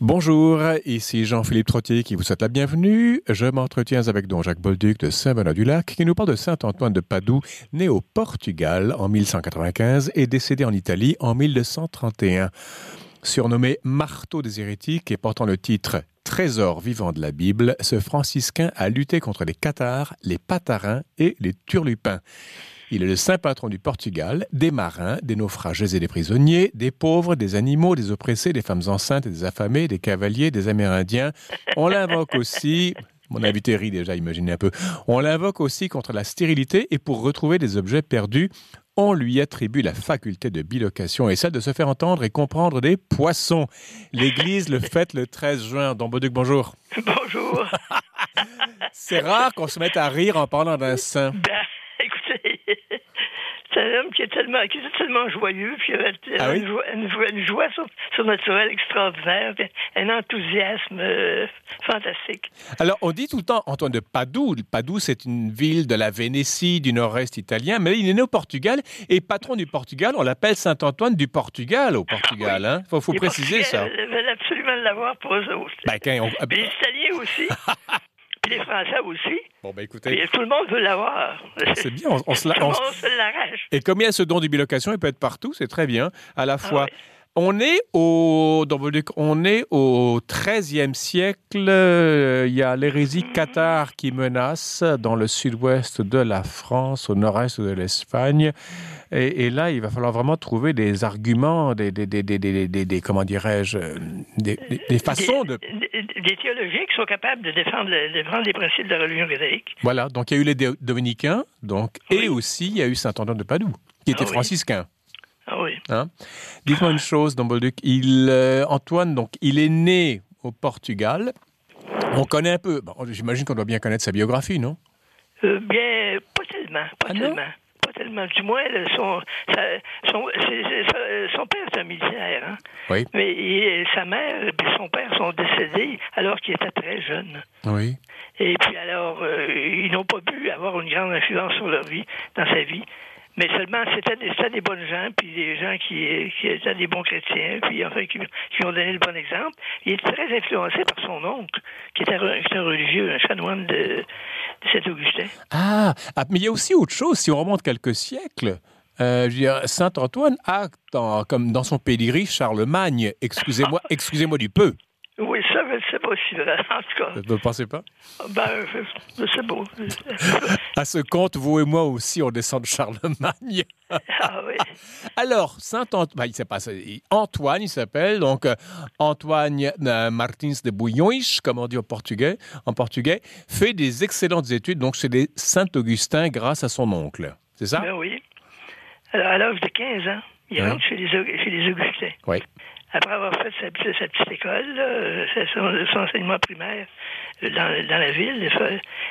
Bonjour, ici Jean-Philippe Trottier qui vous souhaite la bienvenue. Je m'entretiens avec Don Jacques Bolduc de Saint-Benoît-du-Lac qui nous parle de Saint-Antoine de Padoue, né au Portugal en 1195 et décédé en Italie en 1231. Surnommé marteau des hérétiques et portant le titre Trésor vivant de la Bible, ce franciscain a lutté contre les cathares, les patarins et les turlupins. Il est le saint patron du Portugal, des marins, des naufragés et des prisonniers, des pauvres, des animaux, des oppressés, des femmes enceintes et des affamés, des cavaliers, des Amérindiens. On l'invoque aussi mon invité rit déjà, imaginez un peu. On l'invoque aussi contre la stérilité et pour retrouver des objets perdus, on lui attribue la faculté de bilocation et celle de se faire entendre et comprendre des poissons. L'Église le fête le 13 juin. Don Bauduc, bonjour. Bonjour. C'est rare qu'on se mette à rire en parlant d'un saint. C'est un homme qui est tellement, qui est tellement joyeux, puis il avait Ah oui? une, joie, une joie- une joie sur- surnaturelle extraordinaire, puis un enthousiasme euh, fantastique. Alors, on dit tout le temps Antoine de Padoue. Padoue, c'est une ville de la Vénétie, du nord-est italien, mais il est né au Portugal et patron du Portugal, on l'appelle Saint-Antoine du Portugal au Portugal. Hein? Faut, faut Les préciser ça. Portugais veulent absolument l'avoir pour eux autres. Ben, on- Puis les Italiens aussi, puis les Français aussi, Bon, ben puis écoutez, tout le monde veut l'avoir. c'est bien. On, on se l'arrache. Et comme il y a ce don du bilocation, il peut être partout, c'est très bien. À la fois, oui. On est au, on est au 13e siècle. Il y a l'hérésie cathare qui menace dans le sud-ouest de la France, au nord-est de l'Espagne. Et, et là, il va falloir vraiment trouver des arguments, des, des, des, des, des, des- des- comment dirais-je, des, façons de. Des, théologiens qui sont capables de défendre, le- défendre les principes de la religion catholique. Voilà. Donc, il y a eu les dominicains, donc, et aussi il y a eu Saint Antoine de Padoue, qui était Ah oui. franciscain. Hein? Dites-moi une chose, Don Bolduc. Il, euh, Antoine, donc, il est né au Portugal. On connaît un peu. bon, J'imagine qu'on doit bien connaître sa biographie, non? Euh, bien, pas tellement, pas Ah tellement. Pas tellement. Du moins, là, son, sa- père est un militaire, hein? Oui. mais il- sa mère et son père sont décédés alors qu'il était très jeune. Oui. Et puis alors, euh, ils n'ont pas pu avoir une grande influence sur leur vie, dans sa vie. Mais seulement, c'était des, bonnes gens, puis des gens qui, qui étaient des bons chrétiens, puis enfin, qui, qui ont donné le bon exemple. Il était très influencé par son oncle, qui était, un- religieux, un chanoine de, de Saint-Augustin. Ah, ah, mais il y a aussi autre chose. Si on remonte quelques siècles, euh, Saint Antoine a, dans, comme dans son pedigree, Charlemagne. Excusez-moi, excusez-moi du peu. Oui, je ne sais pas si en tout cas. Vous ne pensez pas? Ben, je, sais pas. À ce compte, vous et moi aussi, on descend de Charlemagne. ah oui. Alors, Saint Antoine, ben, il s'est passé- Antoine, il s'appelle, donc euh, Antoine euh, Martins de Bouillons, comme on dit au portugais, en portugais, fait des excellentes études, donc chez les Saint-Augustin grâce à son oncle. C'est ça? Ben oui. Alors, à l'âge de 15 ans, il Hein? rentre chez les, chez les Augustins. Oui. Après avoir fait sa, petite- sa petite école, là, c'est son, son enseignement primaire euh, dans, dans la ville,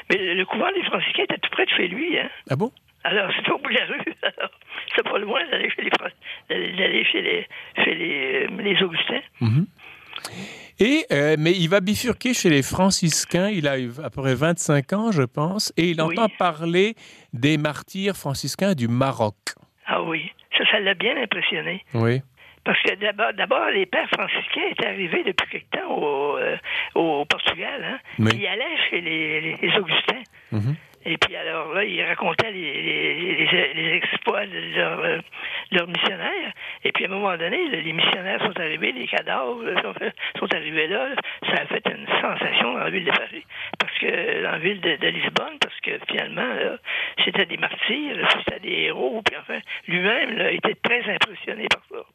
mais le, le couvent des franciscains était tout près de chez lui. Hein? Ah bon? Alors, c'était au bout de la rue. Alors, c'était pas loin d'aller chez les, d'aller chez les, chez les, euh, les Augustins. Et, euh, mais il va bifurquer chez les franciscains, il a à peu près 25 ans, je pense, et il Oui. entend parler des martyrs franciscains du Maroc. Ah oui, ça, ça l'a bien impressionné. Oui. Parce que d'abord, d'abord, les pères franciscains étaient arrivés depuis quelque temps au, euh, au Portugal. Hein? Oui. Ils allaient chez les, Augustins. Mhm. Et puis alors là, ils racontaient les, les, les- les exploits de leurs euh, missionnaires. Et puis à un moment donné, les missionnaires sont arrivés, les cadavres sont, sont arrivés là. Ça a fait une sensation dans la ville de Paris. Parce que dans la ville de, de Lisbonne, parce que finalement, c'était des martyrs, c'était des héros. Puis enfin, lui-même était très impressionné par ça.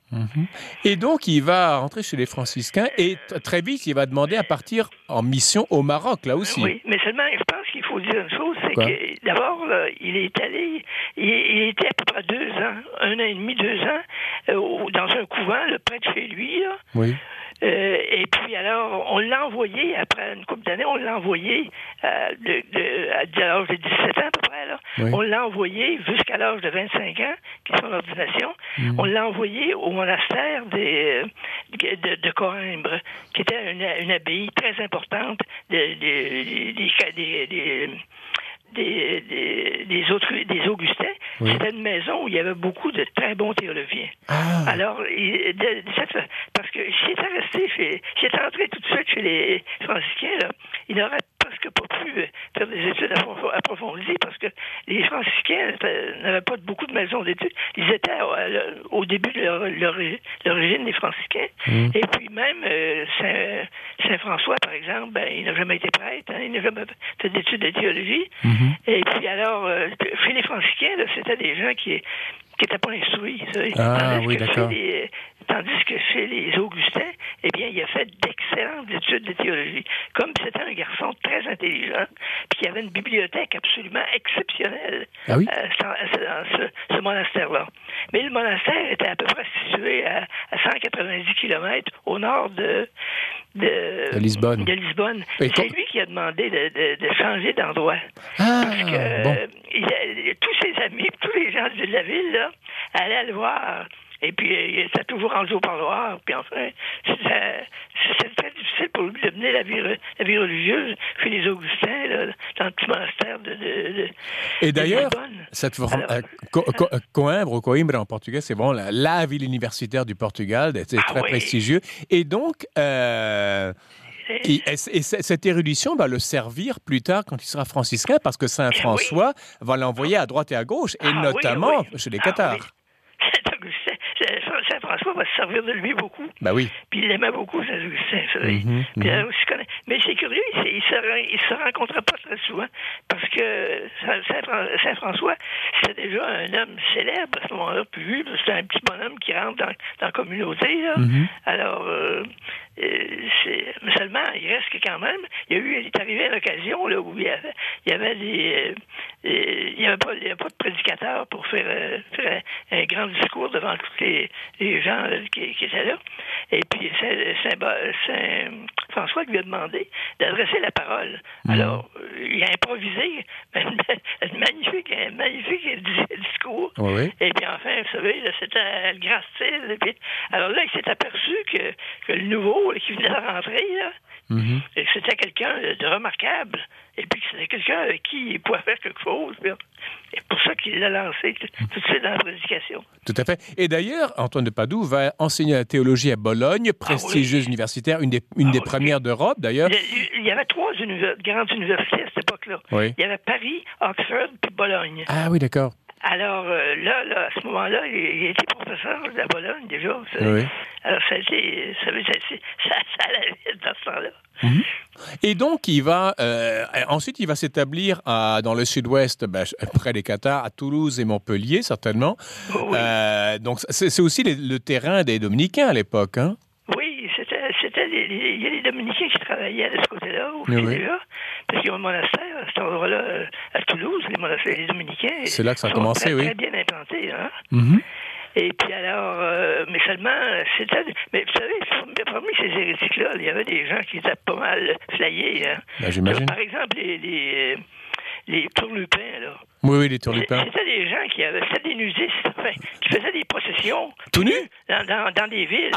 Et donc, il va rentrer chez les franciscains et très vite, il va demander à partir en mission au Maroc, là aussi. Oui, mais seulement, je pense qu'il faut dire une chose, c'est Quoi? d'abord, il est allé, il, il était à peu près deux ans, un an et demi, deux ans, euh, dans un couvent, là, près de chez lui, là. Oui. Euh, et puis alors, on l'a envoyé, après une couple d'années, on l'a envoyé euh, de, de- à l'âge de 17 ans à peu près, là. Oui. On l'a envoyé jusqu'à l'âge de 25 ans, qui est son ordination. Mm. On l'a envoyé au monastère des, euh, de, de Coimbre, qui était une, une abbaye très importante des, des, des, des- des- des, autres, des Augustins, c'était une maison où il y avait beaucoup de très bons théologiens. Ah. Alors, il, de, cette, parce que j'étais resté, j'étais entré tout de suite chez les franciscains, là, il n'aurait presque pas pu faire des études approfondies parce que les franciscains n'avaient pas beaucoup de maisons d'études. Ils étaient au, début de l'origine des franciscains. Mm. Et puis même euh, Saint-François, par exemple, ben, il n'a jamais été prêtre, hein, il n'a jamais fait d'études de théologie. Mhm. Et puis alors, euh, chez les franciscains, c'était des gens qui qui n'étaient pas instruits. Ah, oui, d'accord. chez Tandis que chez les Augustins, eh bien, il a fait d'excellentes études de théologie. Comme c'était un garçon très intelligent, puis qui avait une bibliothèque absolument exceptionnelle Ah oui? euh, dans, ce, ce monastère-là. Mais le monastère était à peu près situé à, à 190 km au nord de, de, De Lisbonne. de Lisbonne. Et C'est lui qui a demandé de, de- de changer d'endroit. Ah, Parce que bon. euh, il a- tous ses amis, tous les gens de la ville, là, allaient le voir. Et puis, euh, il était toujours rendu au parloir. Puis enfin, c'était c'était très difficile pour lui de mener la vie, la vie religieuse chez les Augustins, là, dans le petit monastère de, de, de- Et d'ailleurs, cette forme, Alors- euh, Co- Co- euh, Coimbra Coimbra en portugais, c'est vraiment la, la ville universitaire du Portugal, c'est Ah très oui. prestigieux. Et donc, euh, et, et c- et c- cette érudition va le servir plus tard quand il sera franciscain, parce que Saint François va l'envoyer à droite et à gauche, et Ah notamment oui. chez les Ah cathares. Saint-François va se servir de lui beaucoup. Bah oui. Puis il aimait beaucoup Saint-Augustin. Mhm, mhm. euh, Mais c'est curieux, il, se- il se, ren- il se rencontrait pas très souvent parce que Saint- Saint- Saint-François, c'était déjà un homme célèbre à ce moment-là. Puis c'était un petit bonhomme qui rentre dans, dans la communauté. Là. Mhm. Alors, euh, c'est- seulement, il reste que quand même, il y a eu, il est arrivé à l'occasion là, où il y avait, il y avait des, euh, euh, il y avait pas, il y avait pas de prédicateur pour faire, euh, faire un, un grand discours devant tous les, les gens là, qui, qui étaient là. Et puis Saint, Saint- Saint- François lui a demandé d'adresser la parole. Alors, euh, il a improvisé un magnifique, un magnifique dis- discours. Oui, oui. Et puis enfin, vous savez, c'était le grand style. Puis, alors là, il s'est aperçu que, que le nouveau là, qui venait de rentrer, là, Mhm. et que c'était quelqu'un de remarquable. Et puis que c'était quelqu'un avec qui il pouvait faire quelque chose. C'est pour ça qu'il l'a lancé tout de suite dans la prédication. Tout à fait. Et d'ailleurs, Antoine de Padoue va enseigner la théologie à Bologne, prestigieuse universitaire, une des, une Ah des oui. premières d'Europe d'ailleurs. Il y a- il y avait trois univers- grandes universités à cette époque-là. Oui. Il y avait Paris, Oxford puis Bologne. Ah oui, d'accord. Alors euh, là, là, à ce moment-là, il, il était professeur à Bologne déjà. vous savez. Oui. Alors ça a été, ça, ça, ça, ça allait vite dans ce temps-là. Et donc, il va euh, ensuite, il va s'établir dans le sud-ouest, ben, près des Qatars, à Toulouse et Montpellier, certainement. Oui. Euh, donc, c'est aussi les- le terrain des Dominicains à l'époque. Hein? Oui, c'était, il y a les Dominicains qui travaillaient de ce côté-là, aussi Oui, déjà, parce a un monastère à cet endroit-là, euh, à Toulouse, les monastères, les Dominicains. C'est là que ça a commencé, très, oui. Très bien implantés, hein. Mhm. Et puis alors, euh, mais seulement, c'était, mais vous savez, parmi ces hérétiques-là, il y avait des gens qui étaient pas mal flayés, hein. Ben, j'imagine. Par exemple, les, les, les tourlupins, là. Oui, oui, les turlupins. C'était des qui des nudistes, enfin, qui faisaient des processions Tout nus? dans, dans, dans des villes.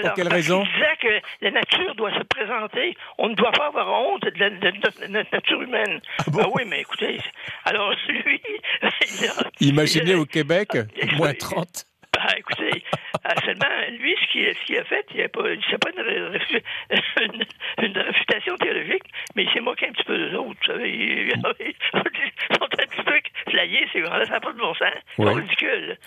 pour quelle raison? qu'ils disaient que la nature doit se présenter. On ne doit pas avoir honte de, la- de notre- nature humaine. Ah bon? oui, mais écoutez, alors lui, a- Imaginez a- au Québec, Ah, moins oui. 30. bah, écoutez, ah, seulement, lui, ce qu'il ce a fait, il n'a pas, c'est pas une, une, une réfutation théologique, mais il s'est moqué un petit peu de autres. Vous savez, ils, ils sont un petit peu flayés, ces gens-là, ça n'a pas de bon sens. Oui. ridicules.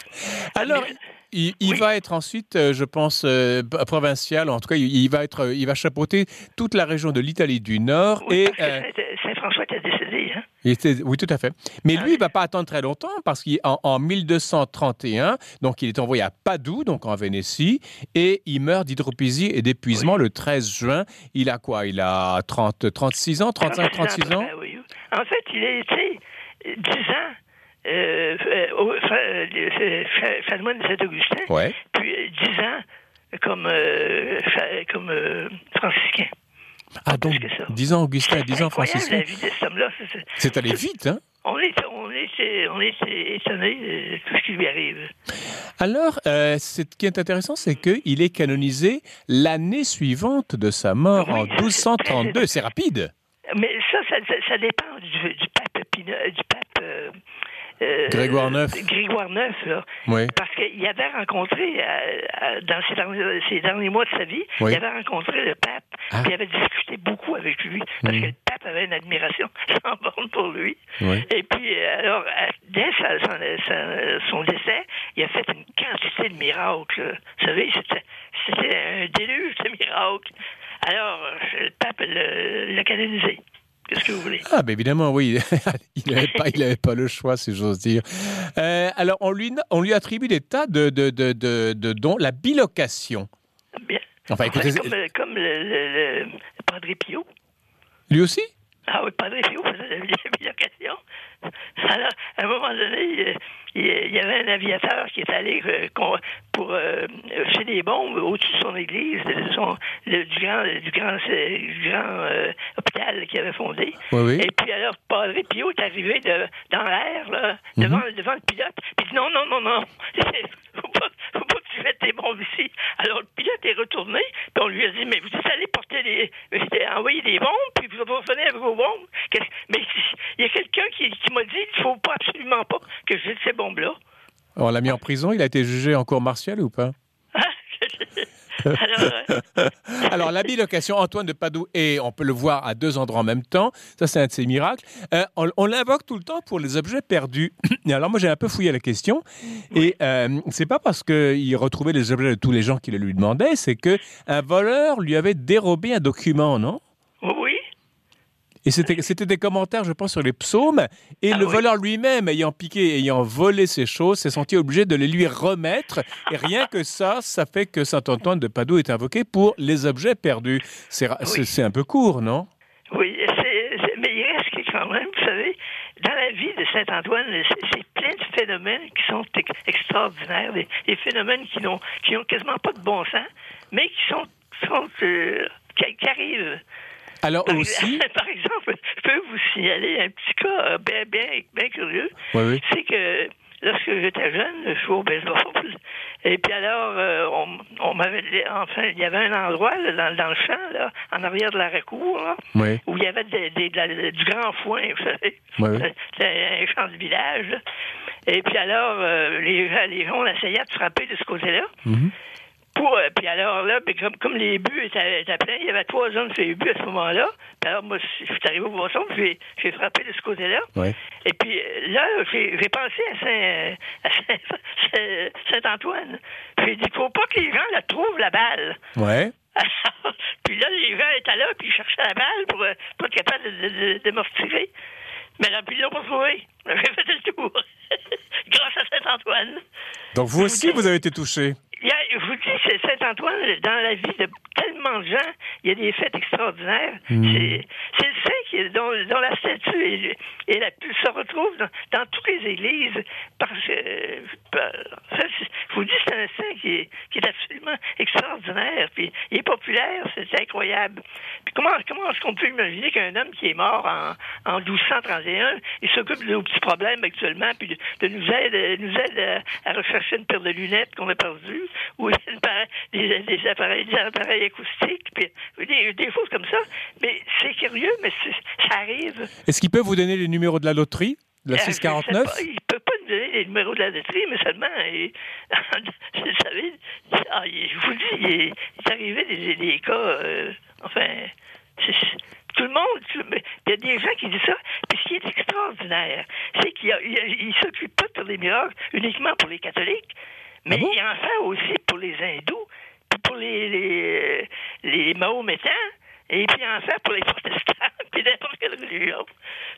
Alors, Mais- il, il Oui. va être ensuite, euh, je pense, euh, provincial. En tout cas, il, il va être, euh, il va chapeauter toute la région de l'Italie du Nord. Oui, et euh, Saint- Saint-François était décédé. Hein? il était, oui, tout à fait. Mais Ah lui, il va pas attendre très longtemps parce qu'en en 1231, donc il est envoyé à Padoue, donc en Vénétie, et il meurt d'hydropésie et d'épuisement le 13 juin. Il a quoi? Il a 30, 36 ans, 35, 36 ans. à peu près, oui. En fait, il a été euh, 10 ans euh, euh, fa- euh, euh, de Saint-Augustin, Ouais. puis euh, 10 ans comme, euh, comme euh, franciscain. Ah, donc. 10 ans Augustin, 10 ans franciscain. de c'est- allé vite, hein? On est, on est, on est étonné de tout ce qui lui arrive. Alors, euh, ce qui est intéressant, c'est qu'il est canonisé l'année suivante de sa mort Oui, en ça, c'est 1232. C'est rapide. Mais ça, ça, ça, dépend du, du pape du pape euh, Grégoire IX. Grégoire IX, là. Oui. Parce qu'il avait rencontré, euh, dans ses derniers, derniers, mois de sa vie, il avait rencontré le pape, ah. il avait discuté beaucoup avec lui, parce que le pape avait une admiration sans borne pour lui. Et puis, alors, dès son décès, il a fait une quantité de miracles. Vous savez, c'était un déluge de miracles. Alors, le pape l'a canonisé. Qu'est-ce que vous voulez? Ah, bien évidemment, oui. il n'avait pas, pas, le choix, si j'ose dire. Euh, alors, on lui, on lui attribue des tas de, de, de, de, dons. La bilocation. Bien. Enfin, écoutez. Comme, comme le, le, le, Padre Pio. Lui aussi? Ah oui, Padre Pio faisait la bilocation. Alors, à un moment donné, il y avait un aviateur qui est allé euh, pour euh, faire des bombes au-dessus de son église, de son, du grand, du grand, du grand euh, hôpital qu'il avait fondé. Et puis alors, Padre Pio est arrivé de, dans l'air, là, devant, mhm. devant le pilote. Puis il dit non, non, non, non, faut pas, faut pas que tu tes bombes ici. Alors le pilote est retourné, puis on lui a dit, mais vous allé porter des, envoyer des bombes, puis vous revenez avec vos bombes. Mais il y a quelqu'un qui, qui m'a dit, il faut pas absolument pas que je ces bombes-là. On l'a mis en prison, il a été jugé en cour martiale ou pas? Alors, Alors, la bilocation, Antoine de Padoue, et on peut le voir à deux endroits en même temps. Ça, c'est un de ses miracles. Euh, on, l'invoque tout le temps pour les objets perdus. Et alors, moi, j'ai un peu fouillé la question. Et euh, c'est pas parce qu'il retrouvait les objets de tous les gens qui le lui demandaient, c'est qu'un voleur lui avait dérobé un document, non? Et c'était des commentaires, je pense, sur les psaumes. Et ah le voleur lui-même, ayant piqué, ayant volé ces choses, s'est senti obligé de les lui remettre. Et rien que ça, ça fait que Saint Antoine de Padoue est invoqué pour les objets perdus. C'est un peu court, non? Oui, mais il reste quand même, vous savez, dans la vie de Saint Antoine, c'est plein de phénomènes qui sont extraordinaires, des, phénomènes qui n'ont qui ont quasiment pas de bon sens, mais qui sont, sont euh, qui arrivent. Alors par aussi. par exemple, je peux vous signaler un petit cas euh, bien, bien, bien curieux. C'est que lorsque j'étais jeune, je jouais au baseball. Et puis alors, euh, on, on m'avait enfin, il y avait un endroit dans, dans, le champ, là, en arrière de la recour, où il y avait des, des, du grand foin, vous savez. C'était un champ de village. Et puis alors, euh, les, les gens, on essayait de frapper de ce côté-là. Mm-hmm. Pour, euh, puis alors là, comme, comme les buts étaient, pleins, il y avait trois zones sur les buts à ce moment-là. Puis alors moi, je suis arrivé au boisson, puis j'ai frappé de ce côté-là. Et puis là, j'ai pensé à Saint-Antoine. Saint j'ai dit, faut pas que les gens la trouvent, la balle. Ouais. puis là, les gens étaient là, puis ils cherchaient la balle pour, euh, pour être capable de, de, de, me retirer. Mais là, puis ils l'ont pas trouvé. J'ai fait le tour. Grâce à Saint-Antoine. Donc vous aussi, vous avez été touché? Je vous dis, c'est Saint-Antoine, dans la vie de tellement de gens, il y a des fêtes extraordinaires. Hmm. C'est le dont, la statue est, la plus, se retrouve dans, toutes les églises. Parce que, je vous dis, c'est un saint qui est, qui est absolument extraordinaire. Puis il est populaire, c'est incroyable. Puis comment, comment est-ce qu'on peut imaginer qu'un homme qui est mort en, en 1231, il s'occupe de nos petits problèmes actuellement, puis de, nous aide, nous aide à, rechercher une paire de lunettes qu'on a perdues, ou des, appareils, des appareils acoustiques, puis des, des choses comme ça. Mais c'est curieux, mais ça arrive. Est-ce qu'il peut vous donner les numéros de la loterie de la 649 euh, Il ne peut pas nous donner les numéros de la loterie, mais seulement, vous savez, ah, je vous dis, il est, arrivé des, des cas, euh, enfin, tout le monde, il y a des gens qui disent ça. Puis ce qui est extraordinaire, c'est qu'il ne s'occupe pas de des miracles uniquement pour les catholiques, mais ah il en fait aussi pour les hindous, pour les, les, les mahométans, et puis en fait pour les protestants, puis n'importe quelle religion.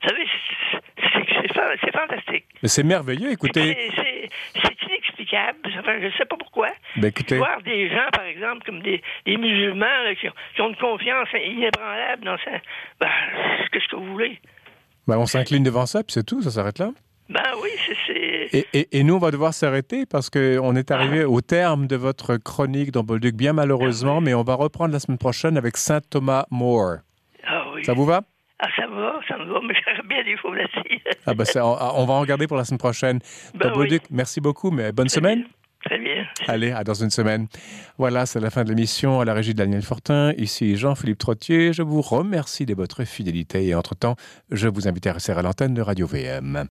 Vous savez, c'est fantastique. Mais c'est merveilleux, écoutez. C'est inexplicable. Enfin, je ne sais pas pourquoi. Ben, écoutez... Voir des gens, par exemple, comme des, des musulmans qui, ont, une confiance inébranlable dans ça. Ben, qu'est-ce que vous voulez? Ben, on s'incline devant ça, puis c'est tout, ça s'arrête là. Ben oui, c'est. Et, et, et, nous, on va devoir s'arrêter parce qu'on est arrivé ah. au terme de votre chronique dans Bolduc, bien malheureusement, ah mais on va reprendre la semaine prochaine avec Saint Thomas More. Oui. Ça vous va? Ah, ça va, ça me va, mais j'aurais bien des faux ah, ben, on, on, va en regarder pour la semaine prochaine. Ben Bolduc, merci beaucoup, mais bonne semaine. Très Très bien. Allez, à dans une semaine. Voilà, c'est la fin de l'émission à la régie de Daniel Fortin. Ici Jean-Philippe Trottier. Je vous remercie de votre fidélité et entre-temps, je vous invite à rester à l'antenne de Radio VM.